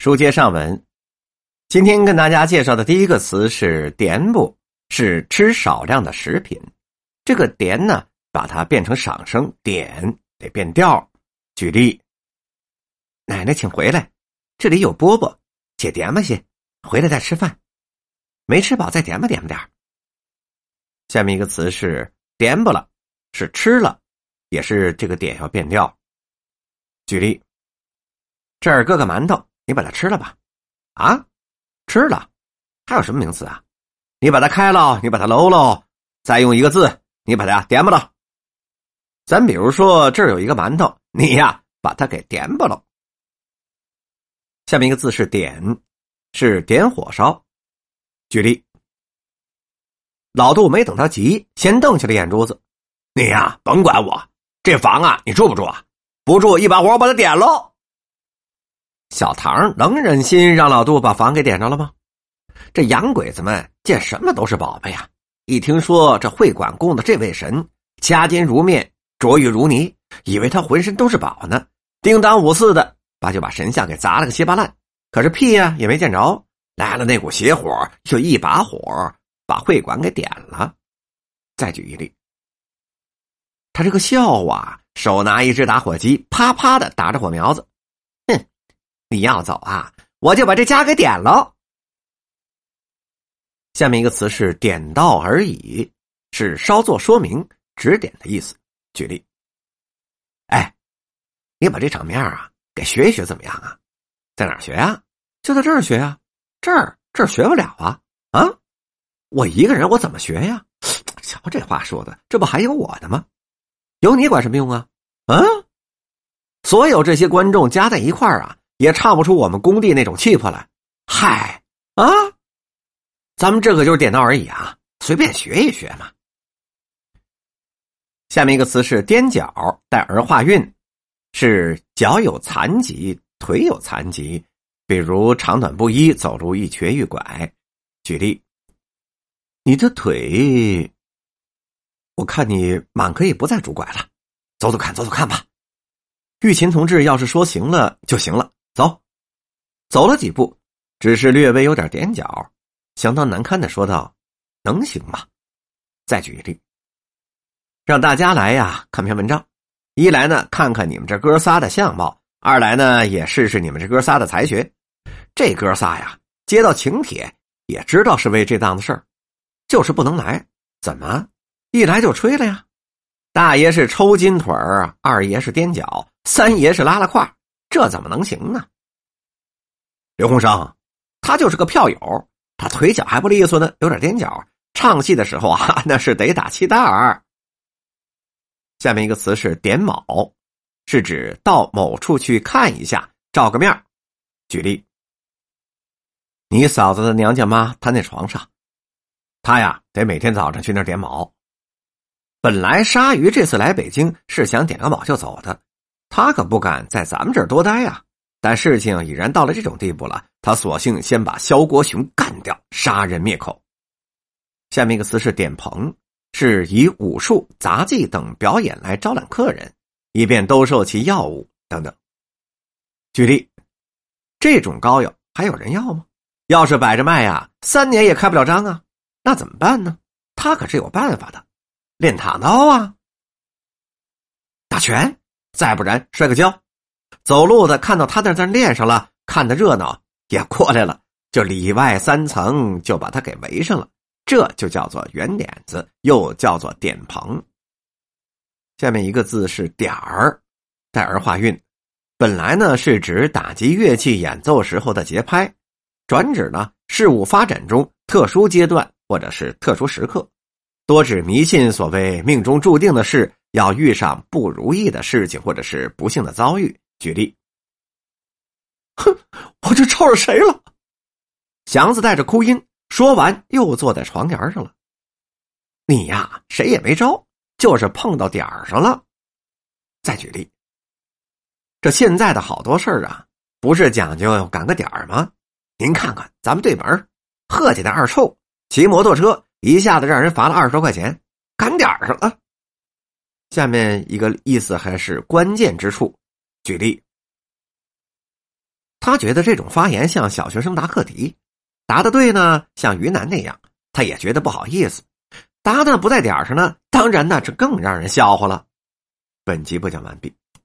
书接上文，今天跟大家介绍的第一个词是“点补”，是吃少量的食品。这个“点”呢，把它变成赏声，“点”得变调。举例：奶奶，请回来，这里有饽饽，且点吧些，回来再吃饭。没吃饱再点吧点吧点下面一个词是“点不了”，是吃了，也是这个“点”要变调。举例：这儿搁个馒头。你把它吃了吧，啊，吃了，还有什么名词啊？你把它开了，你把它搂喽，再用一个字，你把它点吧了。咱比如说这儿有一个馒头，你呀把它给点吧了。下面一个字是点，是点火烧。举例，老杜没等他急，先瞪起了眼珠子。你呀甭管我，这房啊你住不住啊？不住，一把火把它点喽。小唐能忍心让老杜把房给点着了吗？这洋鬼子们见什么都是宝贝呀！一听说这会馆供的这位神掐金如面、琢玉如泥，以为他浑身都是宝呢，叮当五四的把就把神像给砸了个稀巴烂。可是屁呀也没见着，来了那股邪火，就一把火把会馆给点了。再举一例，他这个笑话，手拿一只打火机，啪啪的打着火苗子。你要走啊，我就把这家给点了。下面一个词是“点到而已”，是稍作说明、指点的意思。举例：哎，你把这场面啊给学一学怎么样啊？在哪儿学啊？就在这儿学啊？这儿这儿学不了啊？啊？我一个人我怎么学呀？瞧这话说的，这不还有我的吗？有你管什么用啊？啊？所有这些观众加在一块儿啊！也唱不出我们工地那种气魄来，嗨啊！咱们这可就是点到而已啊，随便学一学嘛。下面一个词是踮脚带儿化韵，是脚有残疾，腿有残疾，比如长短不一，走路一瘸一拐。举例：你的腿，我看你满可以不再拄拐了，走走看，走走看吧。玉琴同志要是说行了就行了。走，走了几步，只是略微有点踮脚，相当难堪的说道：“能行吗？”再举一例，让大家来呀看篇文章，一来呢看看你们这哥仨的相貌，二来呢也试试你们这哥仨的才学。这哥仨呀接到请帖也知道是为这档子事儿，就是不能来。怎么一来就吹了呀？大爷是抽筋腿儿，二爷是踮脚，三爷是拉了胯。这怎么能行呢？刘洪生，他就是个票友，他腿脚还不利索呢，有点踮脚。唱戏的时候啊，那是得打气袋儿。下面一个词是“点卯”，是指到某处去看一下，照个面举例：你嫂子的娘家妈瘫在床上，他呀得每天早上去那点卯。本来鲨鱼这次来北京是想点个卯就走的。他可不敢在咱们这儿多待呀，但事情已然到了这种地步了，他索性先把萧国雄干掉，杀人灭口。下面一个词是“点棚”，是以武术、杂技等表演来招揽客人，以便兜售其药物等等。举例，这种膏药还有人要吗？要是摆着卖呀，三年也开不了张啊，那怎么办呢？他可是有办法的，练塔刀啊，打拳。再不然摔个跤，走路的看到他在那练上了，看的热闹也过来了，就里外三层就把他给围上了，这就叫做圆点子，又叫做点棚。下面一个字是点儿，带儿化韵，本来呢是指打击乐器演奏时候的节拍，转指呢事物发展中特殊阶段或者是特殊时刻，多指迷信所谓命中注定的事。要遇上不如意的事情，或者是不幸的遭遇。举例，哼，我这招着谁了？祥子带着哭音说完，又坐在床沿上了。你呀，谁也没招，就是碰到点儿上了。再举例，这现在的好多事儿啊，不是讲究赶个点儿吗？您看看咱们对门，贺家的二臭骑摩托车，一下子让人罚了二十多块钱，赶点儿上了。下面一个意思还是关键之处，举例：他觉得这种发言像小学生答课题，答的对呢，像于南那样，他也觉得不好意思；答的不在点上呢，当然那这更让人笑话了。本集播讲完毕。